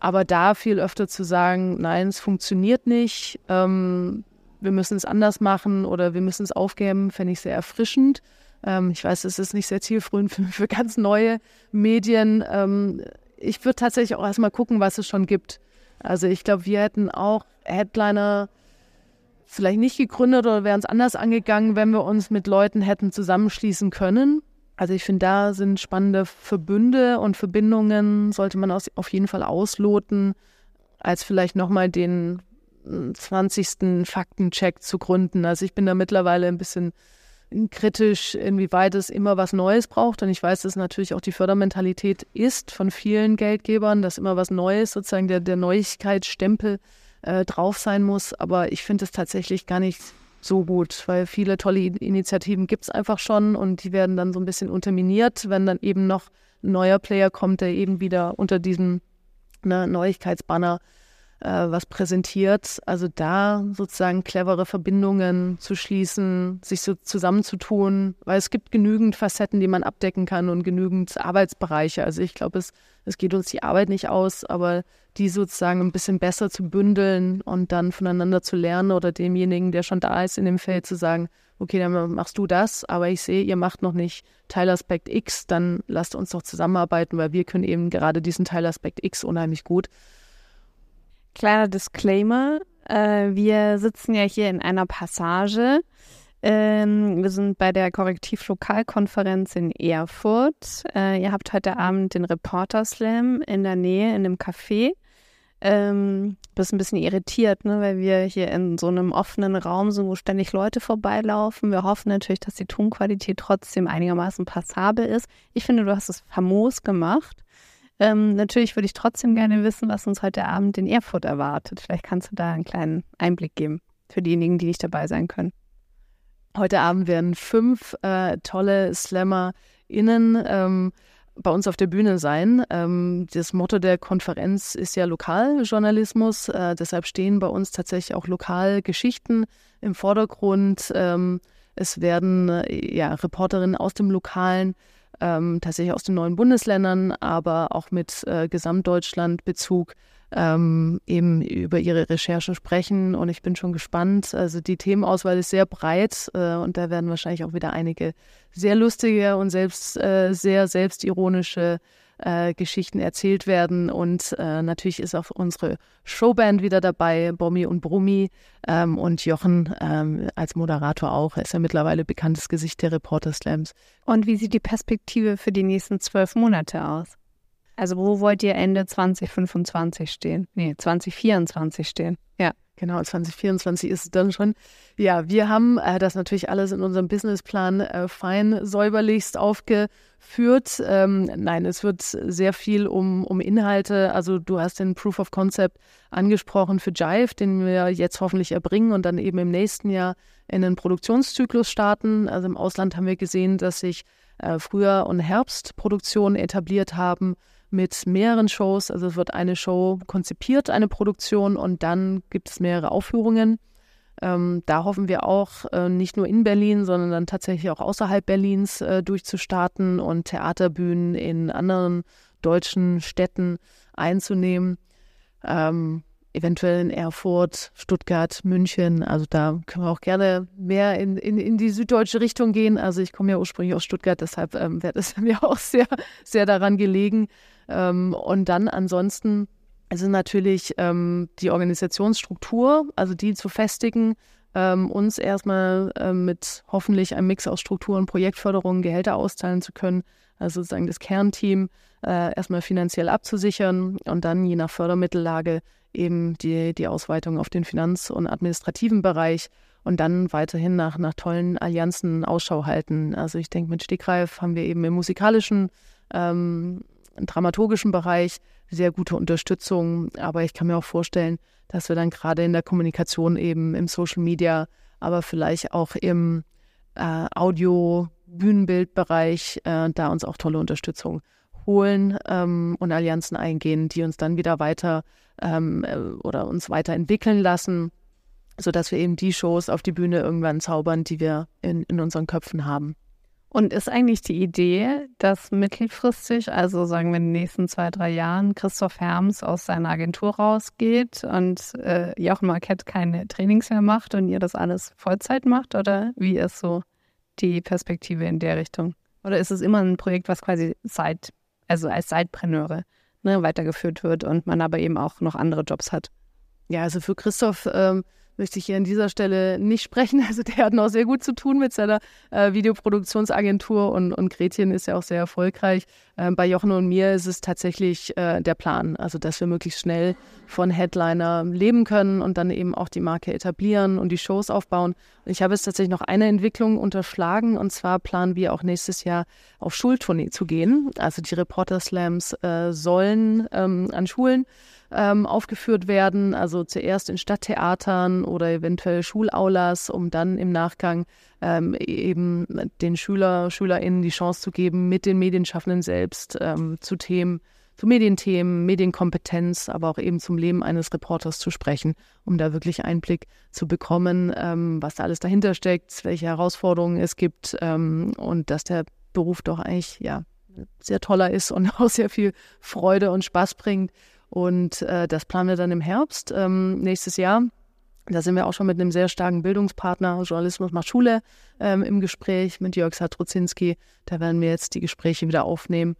Aber da viel öfter zu sagen, nein, es funktioniert nicht, ähm, wir müssen es anders machen oder wir müssen es aufgeben, fände ich sehr erfrischend. Ähm, ich weiß, es ist nicht sehr zielführend für, für ganz neue Medien. Ähm, ich würde tatsächlich auch erstmal gucken, was es schon gibt. Also ich glaube, wir hätten auch Headliner vielleicht nicht gegründet oder wären es anders angegangen, wenn wir uns mit Leuten hätten zusammenschließen können. Also ich finde, da sind spannende Verbünde und Verbindungen, sollte man auf jeden Fall ausloten, als vielleicht nochmal den 20. Hm, Faktencheck zu gründen. Also ich bin da mittlerweile ein bisschen kritisch, inwieweit es immer was Neues braucht. Und ich weiß, dass natürlich auch die Fördermentalität ist von vielen Geldgebern, dass immer was Neues, sozusagen der, der Neuigkeitsstempel äh, drauf sein muss. Aber ich finde es tatsächlich gar nicht so gut, weil viele tolle Initiativen gibt es einfach schon und die werden dann so ein bisschen unterminiert, wenn dann eben noch ein neuer Player kommt, der eben wieder unter diesem ne, Neuigkeitsbanner äh, was präsentiert. Also da sozusagen clevere Verbindungen zu schließen, sich so zusammenzutun, weil es gibt genügend Facetten, die man abdecken kann und genügend Arbeitsbereiche. Also ich glaube, es, es geht uns die Arbeit nicht aus, aber die sozusagen ein bisschen besser zu bündeln und dann voneinander zu lernen oder demjenigen, der schon da ist in dem Feld, zu sagen, okay, dann machst du das, aber ich sehe, ihr macht noch nicht Teilaspekt X, dann lasst uns doch zusammenarbeiten, weil wir können eben gerade diesen Teilaspekt X unheimlich gut. Kleiner Disclaimer, äh, wir sitzen ja hier in einer Passage. Ähm, wir sind bei der Korrektivlokalkonferenz in Erfurt. Äh, ihr habt heute Abend den Reporter Slam in der Nähe in einem Café ähm, bist ein bisschen irritiert, ne, weil wir hier in so einem offenen Raum sind, wo ständig Leute vorbeilaufen. Wir hoffen natürlich, dass die Tonqualität trotzdem einigermaßen passabel ist. Ich finde, du hast es famos gemacht. Ähm, natürlich würde ich trotzdem gerne wissen, was uns heute Abend in Erfurt erwartet. Vielleicht kannst du da einen kleinen Einblick geben für diejenigen, die nicht dabei sein können. Heute Abend werden fünf äh, tolle SlammerInnen ähm, bei uns auf der Bühne sein. Ähm, das Motto der Konferenz ist ja Lokaljournalismus. Äh, deshalb stehen bei uns tatsächlich auch Lokalgeschichten im Vordergrund. Ähm, es werden äh, ja, Reporterinnen aus dem Lokalen, ähm, tatsächlich aus den neuen Bundesländern, aber auch mit äh, Gesamtdeutschland-Bezug ähm, eben über ihre Recherche sprechen. Und ich bin schon gespannt. Also die Themenauswahl ist sehr breit äh, und da werden wahrscheinlich auch wieder einige sehr lustige und selbst äh, sehr selbstironische äh, Geschichten erzählt werden. Und äh, natürlich ist auch unsere Showband wieder dabei, Bommi und Brummi ähm, und Jochen ähm, als Moderator auch. Er ist ja mittlerweile bekanntes Gesicht der Reporter Slams. Und wie sieht die Perspektive für die nächsten zwölf Monate aus? Also wo wollt ihr Ende 2025 stehen? Nee, 2024 stehen. Ja. Genau, 2024 ist es dann schon. Ja, wir haben äh, das natürlich alles in unserem Businessplan äh, fein säuberlichst aufgeführt. Ähm, nein, es wird sehr viel um, um Inhalte. Also du hast den Proof of Concept angesprochen für Jive, den wir jetzt hoffentlich erbringen und dann eben im nächsten Jahr in den Produktionszyklus starten. Also im Ausland haben wir gesehen, dass sich äh, Frühjahr- und Herbstproduktionen etabliert haben mit mehreren Shows. Also es wird eine Show konzipiert, eine Produktion und dann gibt es mehrere Aufführungen. Ähm, da hoffen wir auch äh, nicht nur in Berlin, sondern dann tatsächlich auch außerhalb Berlins äh, durchzustarten und Theaterbühnen in anderen deutschen Städten einzunehmen. Ähm, eventuell in Erfurt, Stuttgart, München. Also da können wir auch gerne mehr in, in, in die süddeutsche Richtung gehen. Also ich komme ja ursprünglich aus Stuttgart, deshalb ähm, wäre es mir auch sehr, sehr daran gelegen. Ähm, und dann ansonsten ist natürlich ähm, die Organisationsstruktur, also die zu festigen, ähm, uns erstmal ähm, mit hoffentlich einem Mix aus Struktur und Projektförderung Gehälter auszahlen zu können. Also sozusagen das Kernteam äh, erstmal finanziell abzusichern und dann je nach Fördermittellage eben die, die Ausweitung auf den Finanz- und administrativen Bereich und dann weiterhin nach, nach tollen Allianzen Ausschau halten. Also ich denke, mit Stegreif haben wir eben im musikalischen, ähm, dramaturgischen Bereich sehr gute Unterstützung. Aber ich kann mir auch vorstellen, dass wir dann gerade in der Kommunikation eben im Social Media, aber vielleicht auch im äh, Audio-Bühnenbildbereich äh, da uns auch tolle Unterstützung holen ähm, und Allianzen eingehen, die uns dann wieder weiter ähm, äh, oder uns weiterentwickeln lassen, sodass wir eben die Shows auf die Bühne irgendwann zaubern, die wir in, in unseren Köpfen haben. Und ist eigentlich die Idee, dass mittelfristig, also sagen wir in den nächsten zwei, drei Jahren, Christoph Herms aus seiner Agentur rausgeht und äh, Jochen Marquette keine Trainings mehr macht und ihr das alles Vollzeit macht? Oder wie ist so die Perspektive in der Richtung? Oder ist es immer ein Projekt, was quasi seit, also als Sidepreneure ne, weitergeführt wird und man aber eben auch noch andere Jobs hat? Ja, also für Christoph ähm, möchte ich hier an dieser Stelle nicht sprechen. Also der hat noch sehr gut zu tun mit seiner äh, Videoproduktionsagentur und, und Gretchen ist ja auch sehr erfolgreich. Äh, bei Jochen und mir ist es tatsächlich äh, der Plan, also dass wir möglichst schnell von Headliner leben können und dann eben auch die Marke etablieren und die Shows aufbauen. Ich habe jetzt tatsächlich noch eine Entwicklung unterschlagen und zwar planen wir auch nächstes Jahr auf Schultournee zu gehen. Also die Reporter Slams äh, sollen ähm, an Schulen ähm, aufgeführt werden. Also zuerst in Stadttheatern oder eventuell Schulaulas, um dann im Nachgang ähm, eben den Schüler, SchülerInnen die Chance zu geben, mit den Medienschaffenden selbst ähm, zu Themen, zu Medienthemen, Medienkompetenz, aber auch eben zum Leben eines Reporters zu sprechen, um da wirklich Einblick zu bekommen, ähm, was da alles dahinter steckt, welche Herausforderungen es gibt ähm, und dass der Beruf doch eigentlich ja sehr toller ist und auch sehr viel Freude und Spaß bringt. Und äh, das planen wir dann im Herbst ähm, nächstes Jahr. Da sind wir auch schon mit einem sehr starken Bildungspartner, Journalismus macht Schule, ähm, im Gespräch mit Jörg Satrozinski. Da werden wir jetzt die Gespräche wieder aufnehmen.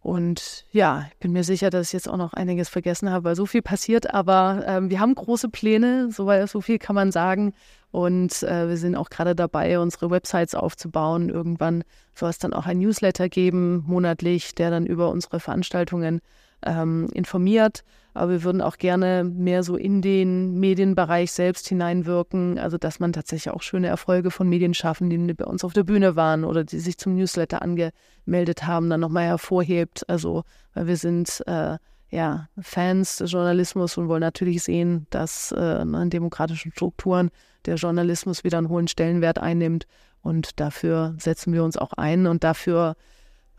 Und ja, ich bin mir sicher, dass ich jetzt auch noch einiges vergessen habe, weil so viel passiert. Aber ähm, wir haben große Pläne, so, so viel kann man sagen. Und äh, wir sind auch gerade dabei, unsere Websites aufzubauen. Irgendwann soll es dann auch ein Newsletter geben, monatlich, der dann über unsere Veranstaltungen ähm, informiert. Aber wir würden auch gerne mehr so in den Medienbereich selbst hineinwirken. Also, dass man tatsächlich auch schöne Erfolge von Medien schaffen, die bei uns auf der Bühne waren oder die sich zum Newsletter angemeldet haben, dann nochmal hervorhebt. Also, weil wir sind äh, ja Fans des Journalismus und wollen natürlich sehen, dass äh, in demokratischen Strukturen der Journalismus wieder einen hohen Stellenwert einnimmt. Und dafür setzen wir uns auch ein und dafür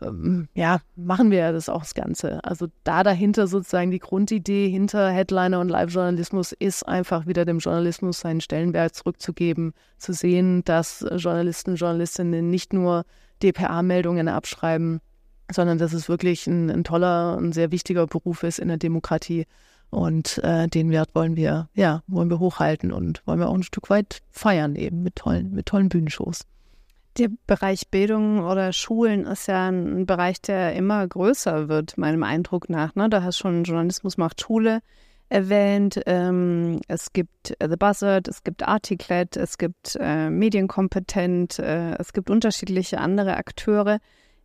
ähm, ja, machen wir ja das auch das Ganze. Also da dahinter sozusagen die Grundidee hinter Headliner und Live-Journalismus ist einfach wieder dem Journalismus seinen Stellenwert zurückzugeben, zu sehen, dass Journalisten und Journalistinnen nicht nur DPA-Meldungen abschreiben, sondern dass es wirklich ein, ein, toller, ein sehr wichtiger Beruf ist in der Demokratie. Und äh, den Wert wollen wir, ja, wollen wir hochhalten und wollen wir auch ein Stück weit feiern eben mit tollen, mit tollen Bühnenshows. Der Bereich Bildung oder Schulen ist ja ein Bereich, der immer größer wird, meinem Eindruck nach. Ne? Da hast schon Journalismus macht Schule erwähnt. Ähm, es gibt The Buzzard, es gibt Articlet, es gibt äh, Medienkompetent, äh, es gibt unterschiedliche andere Akteure,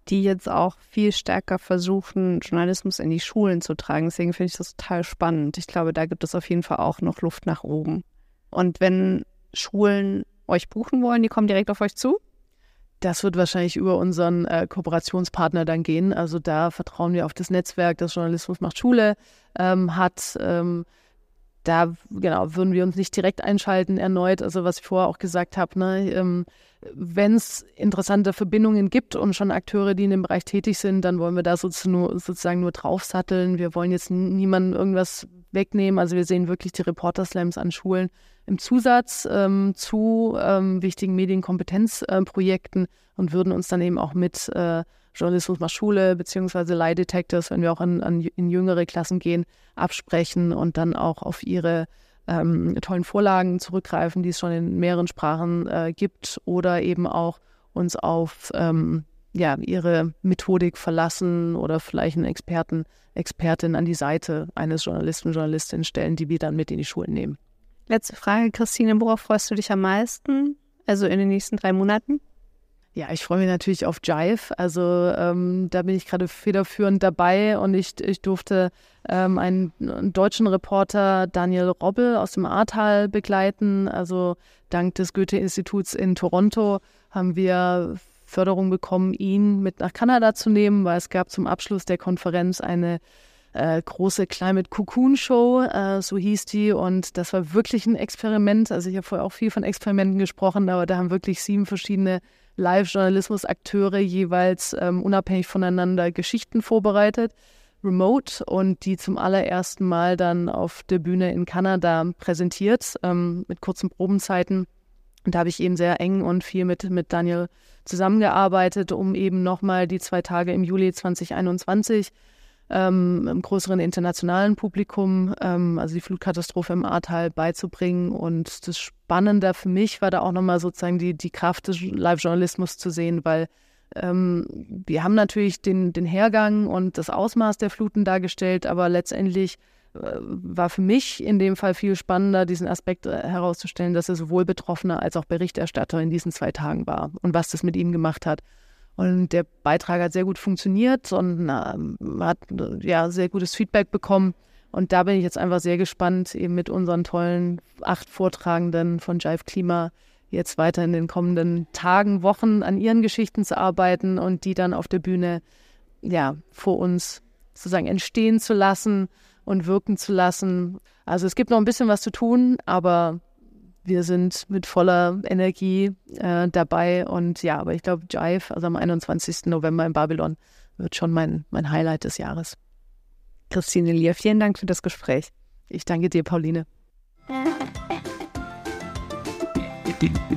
die jetzt auch viel stärker versuchen, Journalismus in die Schulen zu tragen. Deswegen finde ich das total spannend. Ich glaube, da gibt es auf jeden Fall auch noch Luft nach oben. Und wenn Schulen euch buchen wollen, die kommen direkt auf euch zu? Das wird wahrscheinlich über unseren äh, Kooperationspartner dann gehen. Also da vertrauen wir auf das Netzwerk, das Journalismus macht Schule ähm, hat. Ähm, da genau würden wir uns nicht direkt einschalten erneut. Also was ich vorher auch gesagt habe, ne, ähm, wenn es interessante Verbindungen gibt und schon Akteure, die in dem Bereich tätig sind, dann wollen wir da sozusagen nur, sozusagen nur draufsatteln. Wir wollen jetzt niemandem irgendwas wegnehmen. Also wir sehen wirklich die Reporter-Slams an Schulen im Zusatz ähm, zu ähm, wichtigen Medienkompetenzprojekten und würden uns dann eben auch mit äh, Journalismus macht Schule beziehungsweise Lie Detectors, wenn wir auch in, an, in jüngere Klassen gehen, absprechen und dann auch auf ihre ähm, tollen Vorlagen zurückgreifen, die es schon in mehreren Sprachen äh, gibt oder eben auch uns auf ähm, ja, ihre Methodik verlassen oder vielleicht einen Experten, Expertin an die Seite eines Journalisten, Journalistin stellen, die wir dann mit in die Schulen nehmen. Letzte Frage, Christine, worauf freust du dich am meisten? Also in den nächsten drei Monaten? Ja, ich freue mich natürlich auf Jive. Also ähm, da bin ich gerade federführend dabei und ich, ich durfte ähm, einen, deutschen Reporter, Daniel Robbel aus dem Ahrtal, begleiten. Also dank des Goethe-Instituts in Toronto haben wir Förderung bekommen, ihn mit nach Kanada zu nehmen, weil es gab zum Abschluss der Konferenz eine äh, große Climate Cocoon Show, äh, so hieß die. Und das war wirklich ein Experiment. Also ich habe vorher auch viel von Experimenten gesprochen, aber da haben wirklich sieben verschiedene Live-Journalismus-Akteure jeweils ähm, unabhängig voneinander Geschichten vorbereitet, remote und die zum allerersten Mal dann auf der Bühne in Kanada präsentiert, ähm, mit kurzen Probenzeiten. Und da habe ich eben sehr eng und viel mit, mit Daniel zusammengearbeitet, um eben nochmal die zwei Tage im Juli 2021 ähm, im größeren internationalen Publikum, ähm, also die Flutkatastrophe im Ahrtal beizubringen. Und das Spannende für mich war da auch nochmal sozusagen die, die Kraft des Live-Journalismus zu sehen, weil ähm, wir haben natürlich den, den Hergang und das Ausmaß der Fluten dargestellt, aber letztendlich äh, war für mich in dem Fall viel spannender, diesen Aspekt äh, herauszustellen, dass er sowohl Betroffener als auch Berichterstatter in diesen zwei Tagen war und was das mit ihm gemacht hat. Und der Beitrag hat sehr gut funktioniert und ähm, hat ja sehr gutes Feedback bekommen. Und da bin ich jetzt einfach sehr gespannt, eben mit unseren tollen acht Vortragenden von Jive Klima jetzt weiter in den kommenden Tagen, Wochen an ihren Geschichten zu arbeiten und die dann auf der Bühne ja vor uns sozusagen entstehen zu lassen und wirken zu lassen. Also es gibt noch ein bisschen was zu tun, aber wir sind mit voller Energie äh, dabei. Und ja, aber ich glaube, Jive, also am 21. November in Babylon, wird schon mein, mein Highlight des Jahres. Christine Lier, vielen Dank für das Gespräch. Ich danke dir, Pauline.